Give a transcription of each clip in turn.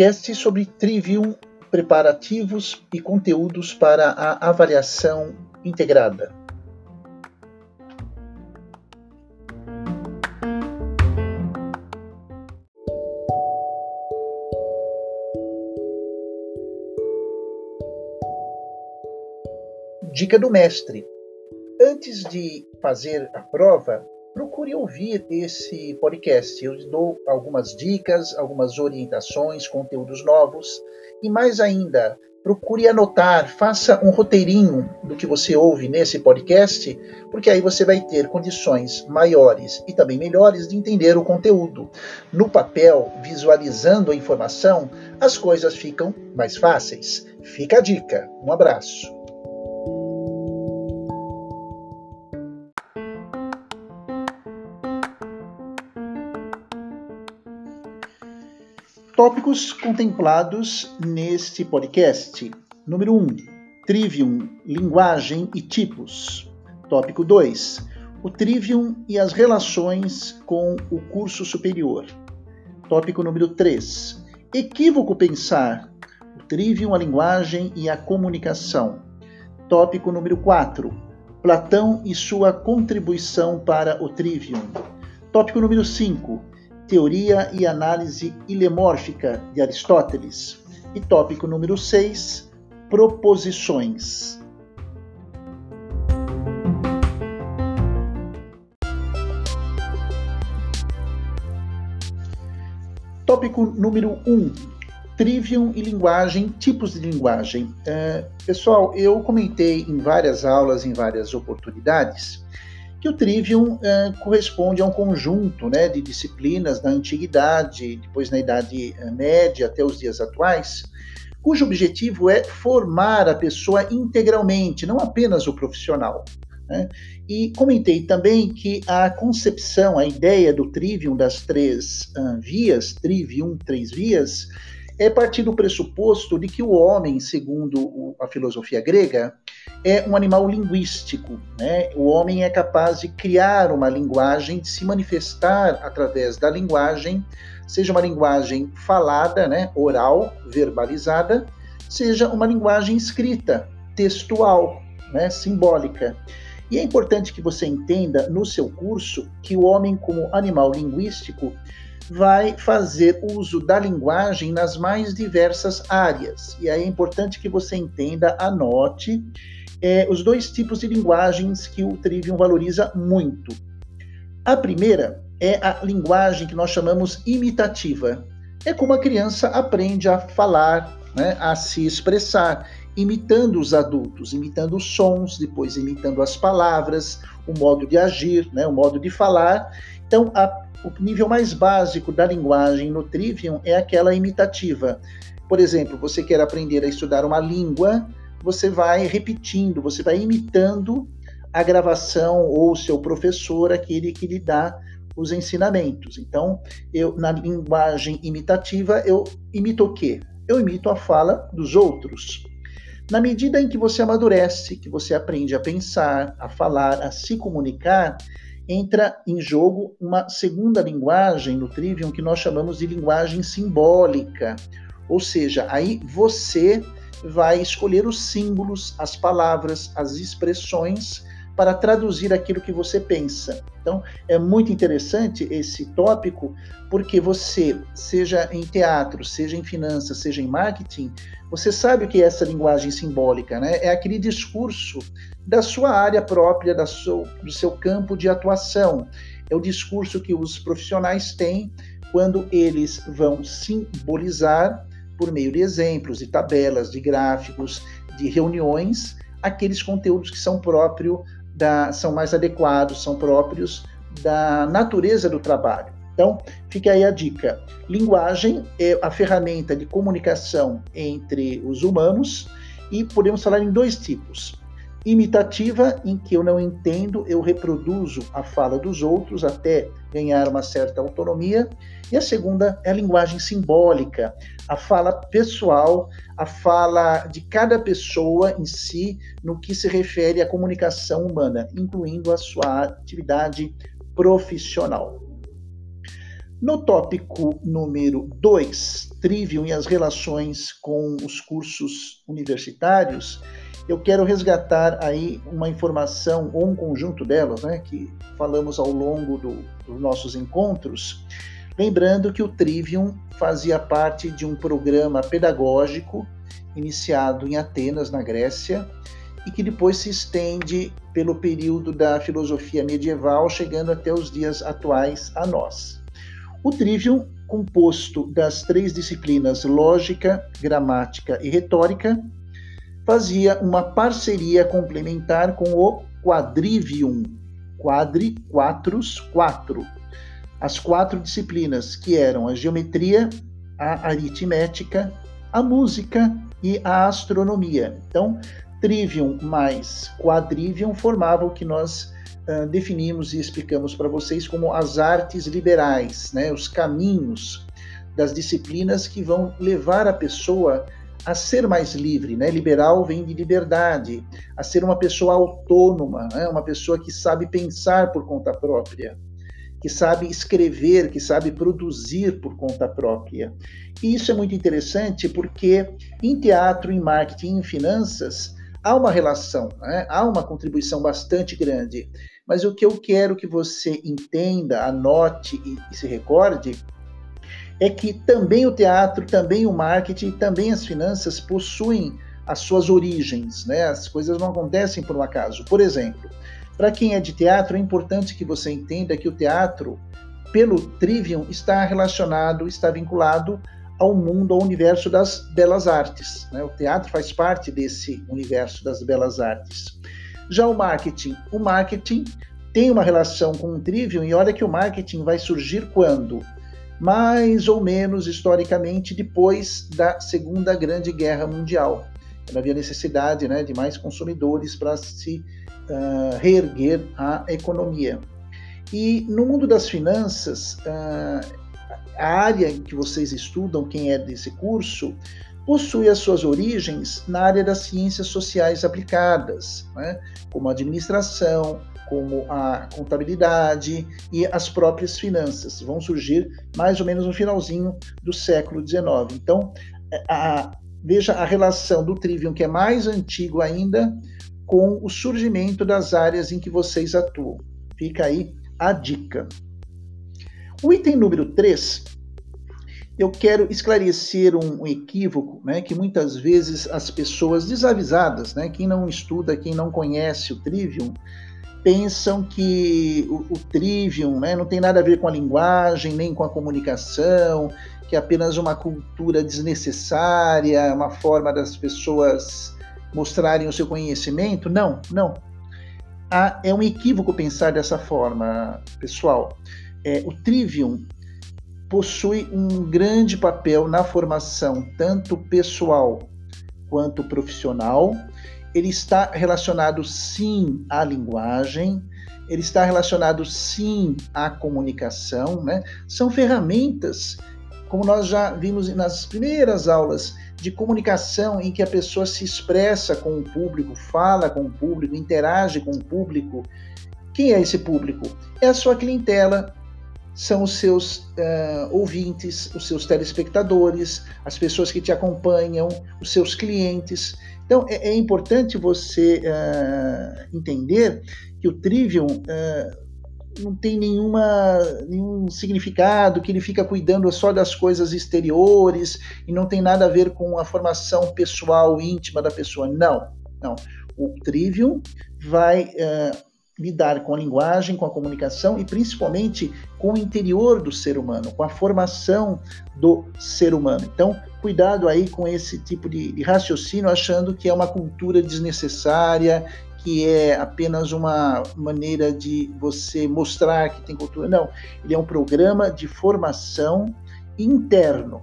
podcast sobre Trivium, preparativos e conteúdos para a avaliação integrada. Dica do mestre: antes de fazer a prova, procure ouvir esse podcast. Eu dou algumas dicas, algumas orientações, conteúdos novos e mais ainda, procure anotar, faça um roteirinho do que você ouve nesse podcast, porque aí você vai ter condições maiores e também melhores de entender o conteúdo. No papel, visualizando a informação, as coisas ficam mais fáceis. Fica a dica. Um abraço. Tópicos contemplados neste podcast. Número 1. Trivium, linguagem e tipos. Tópico 2. O Trivium e as relações com o curso superior. Tópico número 3. Equívoco pensar. O Trivium, a linguagem e a comunicação. Tópico número 4. Platão e sua contribuição para o Trivium. Tópico número 5 Teoria e Análise Ilemórfica de Aristóteles. E tópico número 6, Proposições. Tópico número 1, Trivium e linguagem, tipos de linguagem. Uh, pessoal, eu comentei em várias aulas, em várias oportunidades, que o Trivium é, corresponde a um conjunto né, de disciplinas da antiguidade, depois na Idade é, Média até os dias atuais, cujo objetivo é formar a pessoa integralmente, não apenas o profissional. Né? E comentei também que a concepção, a ideia do Trivium das três uh, vias, Trivium, três vias, é partir do pressuposto de que o homem, segundo a filosofia grega, é um animal linguístico. Né? O homem é capaz de criar uma linguagem, de se manifestar através da linguagem, seja uma linguagem falada, né, oral, verbalizada, seja uma linguagem escrita, textual, né, simbólica. E é importante que você entenda no seu curso que o homem, como animal linguístico, vai fazer uso da linguagem nas mais diversas áreas. E aí é importante que você entenda, anote é, os dois tipos de linguagens que o Trivium valoriza muito. A primeira é a linguagem que nós chamamos imitativa. É como a criança aprende a falar, né, a se expressar, imitando os adultos, imitando os sons, depois imitando as palavras, o modo de agir, né, o modo de falar. Então, a o nível mais básico da linguagem no Trivium é aquela imitativa. Por exemplo, você quer aprender a estudar uma língua, você vai repetindo, você vai imitando a gravação ou seu professor, aquele que lhe dá os ensinamentos. Então, eu na linguagem imitativa, eu imito o quê? Eu imito a fala dos outros. Na medida em que você amadurece, que você aprende a pensar, a falar, a se comunicar, entra em jogo uma segunda linguagem no Trivium que nós chamamos de linguagem simbólica. Ou seja, aí você vai escolher os símbolos, as palavras, as expressões para traduzir aquilo que você pensa. Então, é muito interessante esse tópico, porque você, seja em teatro, seja em finanças, seja em marketing, você sabe o que é essa linguagem simbólica, né? É aquele discurso da sua área própria, da seu, do seu campo de atuação. É o discurso que os profissionais têm quando eles vão simbolizar, por meio de exemplos, de tabelas, de gráficos, de reuniões, aqueles conteúdos que são próprios da, são mais adequados, são próprios da natureza do trabalho. Então, fica aí a dica. Linguagem é a ferramenta de comunicação entre os humanos e podemos falar em dois tipos: imitativa, em que eu não entendo, eu reproduzo a fala dos outros até ganhar uma certa autonomia, e a segunda é a linguagem simbólica, a fala pessoal, a fala de cada pessoa em si no que se refere à comunicação humana, incluindo a sua atividade profissional. No tópico número 2, Trivium e as relações com os cursos universitários, eu quero resgatar aí uma informação, ou um conjunto delas, né, que falamos ao longo do, dos nossos encontros, lembrando que o Trivium fazia parte de um programa pedagógico iniciado em Atenas, na Grécia, e que depois se estende pelo período da filosofia medieval, chegando até os dias atuais a nós. O Trivium, composto das três disciplinas lógica, gramática e retórica, fazia uma parceria complementar com o Quadrivium, quadri, quatros, quatro. As quatro disciplinas que eram a geometria, a aritmética, a música e a astronomia. Então, Trivium mais Quadrivium formava o que nós uh, definimos e explicamos para vocês como as artes liberais, né? os caminhos das disciplinas que vão levar a pessoa a ser mais livre, né? Liberal vem de liberdade, a ser uma pessoa autônoma, né? Uma pessoa que sabe pensar por conta própria, que sabe escrever, que sabe produzir por conta própria. E isso é muito interessante porque em teatro, em marketing, em finanças há uma relação, né? há uma contribuição bastante grande. Mas o que eu quero que você entenda, anote e, e se recorde é que também o teatro, também o marketing, também as finanças possuem as suas origens, né? As coisas não acontecem por um acaso. Por exemplo, para quem é de teatro, é importante que você entenda que o teatro, pelo Trivium, está relacionado, está vinculado ao mundo, ao universo das belas artes. Né? O teatro faz parte desse universo das belas artes. Já o marketing, o marketing tem uma relação com o Trivium e olha que o marketing vai surgir quando? Mais ou menos historicamente depois da Segunda Grande Guerra Mundial. Havia necessidade né, de mais consumidores para se uh, reerguer a economia. E no mundo das finanças, uh, a área que vocês estudam, quem é desse curso, possui as suas origens na área das ciências sociais aplicadas, né? como administração, como a contabilidade e as próprias finanças. Vão surgir mais ou menos no finalzinho do século XIX. Então, a, veja a relação do Trivium, que é mais antigo ainda, com o surgimento das áreas em que vocês atuam. Fica aí a dica. O item número 3 eu quero esclarecer um, um, equívoco, né, que muitas vezes as pessoas desavisadas, né, quem não estuda, quem não conhece o Trivium, pensam que o, o Trivium né, não tem nada a ver com a linguagem, nem com a comunicação, que é apenas uma cultura desnecessária, uma forma das pessoas mostrarem o seu conhecimento. Não, não. Ah, é um equívoco pensar dessa forma, pessoal. É, o Trivium possui um grande papel na formação tanto pessoal quanto profissional. Ele está relacionado sim à linguagem, ele está relacionado sim à comunicação, né? São ferramentas, como nós já vimos nas primeiras aulas de comunicação em que a pessoa se expressa com o público, fala com o público, interage com o público. Quem é esse público? É a sua clientela, são os seus uh, ouvintes, os seus telespectadores, as pessoas que te acompanham, os seus clientes. Então é, é importante você uh, entender que o Trivium uh, não tem nenhuma, nenhum significado, que ele fica cuidando só das coisas exteriores e não tem nada a ver com a formação pessoal, íntima da pessoa. Não, não. O Trivium vai lidar com a linguagem, com a comunicação e principalmente com o interior do ser humano, com a formação do ser humano. Então, cuidado aí com esse tipo de, de raciocínio, achando que é uma cultura desnecessária, que é apenas uma maneira de você mostrar que tem cultura. Não, ele é um programa de formação interno,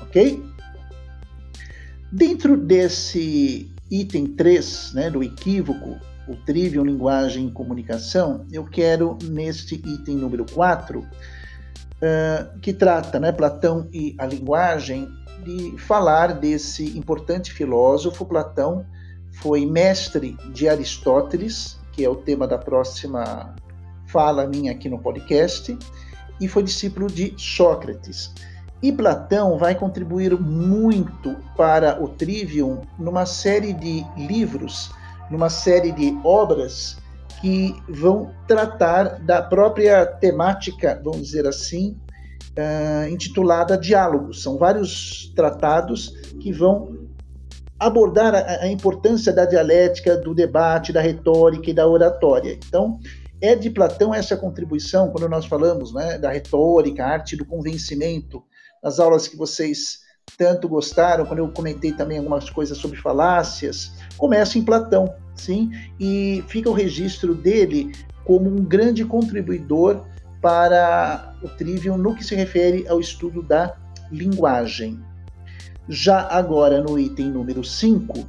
ok? Dentro desse item 3, né, do equívoco, o Trivium Linguagem e Comunicação, eu quero, neste item número 4, uh, que trata né, Platão e a linguagem, de falar desse importante filósofo. Platão foi mestre de Aristóteles, que é o tema da próxima fala minha aqui no podcast, e foi discípulo de Sócrates. E Platão vai contribuir muito para o Trivium numa série de livros, numa série de obras que vão tratar da própria temática, vamos dizer assim, uh, intitulada Diálogos. São vários tratados que vão abordar a, a, importância da dialética, do debate, da retórica e da oratória. Então, é de Platão essa contribuição, quando nós falamos né, da retórica, arte do convencimento, nas aulas que vocês tanto gostaram, quando eu comentei também algumas coisas sobre falácias, começa em Platão, sim, e fica o registro dele como um grande contribuidor para o Trivium no que se refere ao estudo da linguagem. Já agora, no item número 5,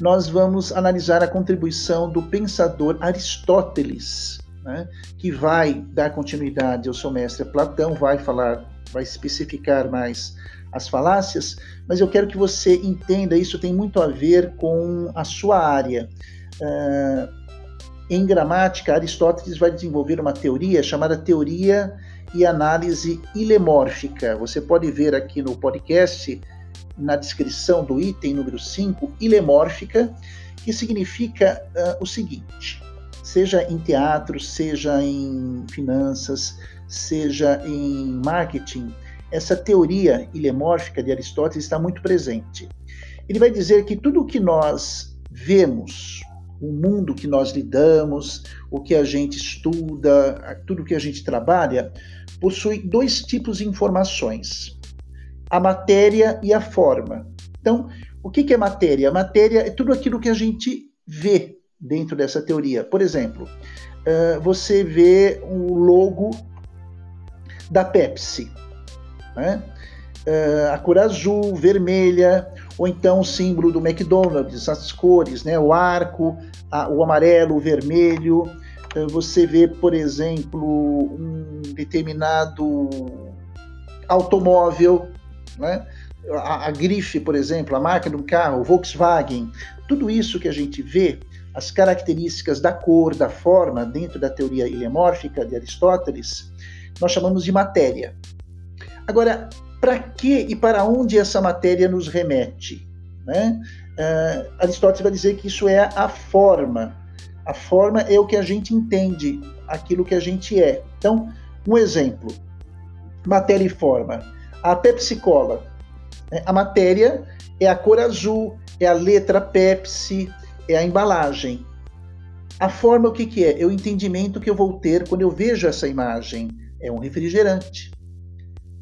nós vamos analisar a contribuição do pensador Aristóteles, né, que vai dar continuidade ao seu mestre Platão, vai falar, vai especificar mais as falácias, mas eu quero que você entenda, isso tem muito a ver com a sua área. Uh, em gramática, Aristóteles vai desenvolver uma teoria chamada teoria e análise ilemórfica. Você pode ver aqui no podcast, na descrição do item número 5, ilemórfica, que significa uh, o seguinte: seja em teatro, seja em finanças, seja em marketing, essa teoria ilemórfica de Aristóteles está muito presente. Ele vai dizer que tudo o que nós vemos, o mundo que nós lidamos, o que a gente estuda, tudo que a gente trabalha, possui dois tipos de informações: a matéria e a forma. Então, o que é matéria? Matéria é tudo aquilo que a gente vê dentro dessa teoria. Por exemplo, você vê o logo da Pepsi, né? a cor azul, vermelha, ou então o símbolo do McDonald's, as cores, né? o arco, o amarelo, o vermelho. Você vê, por exemplo, um determinado automóvel, né? a, a grife, por exemplo, a marca de um carro, Volkswagen, tudo isso que a gente vê, as características da cor, da forma, dentro da teoria ilemórfica de Aristóteles, nós chamamos de matéria. Agora, para que e para onde essa matéria nos remete? Né? Uh, Aristóteles vai dizer que isso é a forma. A forma é o que a gente entende, aquilo que a gente é. Então, um exemplo: matéria e forma. A Pepsi Cola. Né? A matéria é a cor azul, é a letra Pepsi, é a embalagem. A forma, o que, que é? É o entendimento que eu vou ter quando eu vejo essa imagem. É um refrigerante.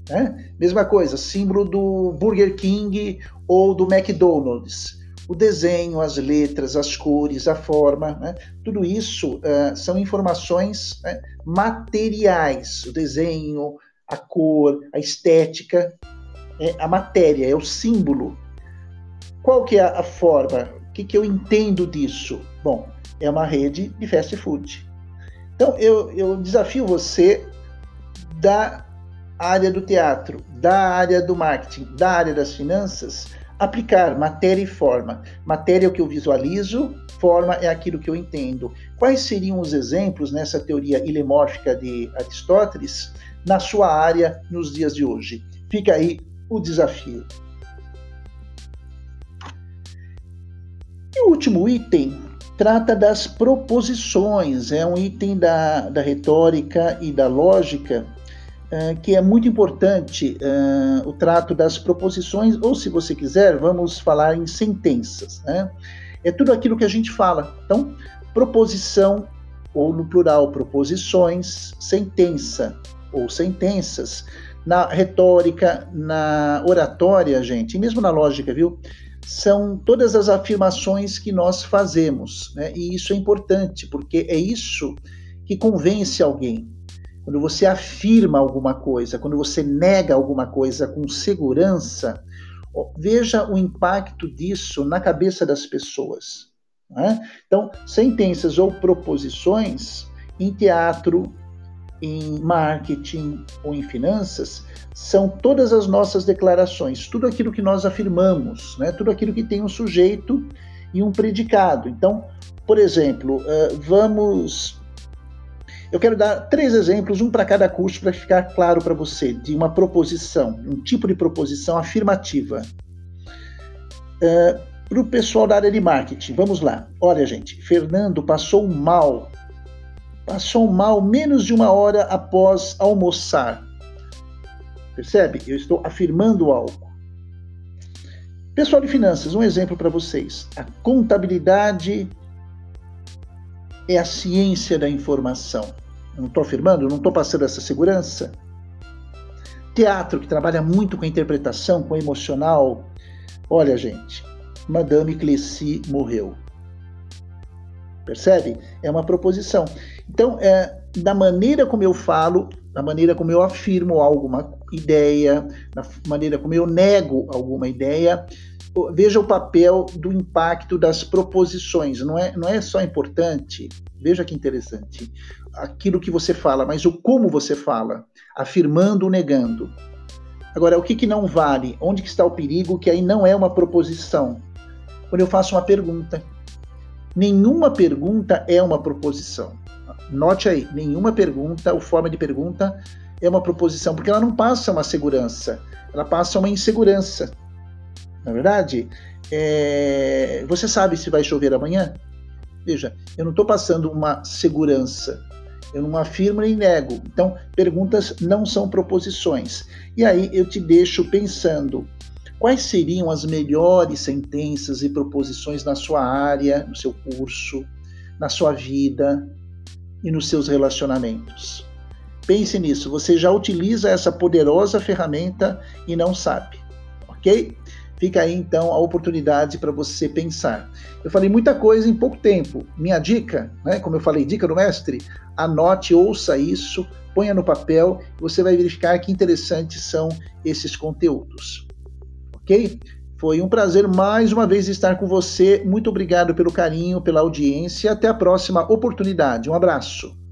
Né? Mesma coisa, símbolo do Burger King ou do McDonald's. O desenho, as letras, as cores, a forma, né? tudo isso uh, são informações né, materiais. O desenho, a cor, a estética, é a matéria, é o símbolo. Qual que é a forma? Que, que eu entendo disso? Bom, é uma rede de fast food. Então, eu, eu desafio você da área do teatro, da área do marketing, da área das finanças, aplicar matéria e forma. Matéria é o que eu visualizo, forma é aquilo que eu entendo. Quais seriam os exemplos nessa teoria ilemórfica de Aristóteles na sua área nos dias de hoje? Fica aí o desafio. Último item trata das proposições, é um item da, da retórica e da lógica é, que é muito importante uh, o trato das proposições, ou se você quiser, vamos falar em sentenças. Né? É tudo aquilo que a gente fala. Então, proposição, ou no plural, proposições, sentença ou sentenças. Na retórica, na oratória, gente, e mesmo na lógica, viu? São todas as afirmações que nós fazemos, né? E isso é importante, porque é isso que convence alguém quando você afirma alguma coisa, quando você nega alguma coisa com segurança, veja o impacto disso na cabeça das pessoas. Né? Então, sentenças ou proposições em teatro, em marketing ou em finanças são todas as nossas declarações, tudo aquilo que nós afirmamos, né? tudo aquilo que tem um sujeito e um predicado. Então, por exemplo, uh, vamos Eu quero dar três exemplos, um para cada curso, para ficar claro para você, de uma proposição, um tipo de proposição afirmativa. Uh, para o pessoal da área de marketing, vamos lá. Olha, gente, Fernando passou mal. Passou mal menos de uma hora após almoçar. Percebe? Eu estou afirmando algo. Pessoal de finanças, um exemplo para vocês. A contabilidade é a ciência da informação. Eu não estou afirmando, não estou passando essa segurança. Teatro, que trabalha muito com a interpretação, com o emocional. Olha, gente, Madame Clessy morreu. Percebe? É uma proposição. Então, é, da maneira como eu falo, da maneira como eu afirmo alguma ideia, da maneira como eu nego alguma ideia, veja o papel do impacto das proposições. Não é, não é só importante, veja que interessante, aquilo que você fala, mas o como você fala, afirmando ou negando. Agora, o que, que não vale? Onde que está o perigo? Que aí não é uma proposição. Quando eu faço uma pergunta. Nenhuma pergunta é uma proposição. Note aí, nenhuma pergunta, ou forma de pergunta, é uma proposição, porque ela não passa uma segurança, ela passa uma insegurança. Na é verdade, é... você sabe se vai chover amanhã? Veja, eu não estou passando uma segurança, eu não afirmo nem nego. Então, perguntas não são proposições. E aí eu te deixo pensando quais seriam as melhores sentenças e proposições na sua área, no seu curso, na sua vida e nos seus relacionamentos. Pense nisso, você já utiliza essa poderosa ferramenta e não sabe, ok? Fica aí então a oportunidade para você pensar. Eu falei muita coisa em pouco tempo. Minha dica, né, como eu falei, dica do mestre, anote, ouça isso, ponha no papel, você vai verificar que interessantes são esses conteúdos. Ok? Foi um prazer mais uma vez estar com você. Muito obrigado pelo carinho, pela audiência. Até a próxima oportunidade. Um abraço.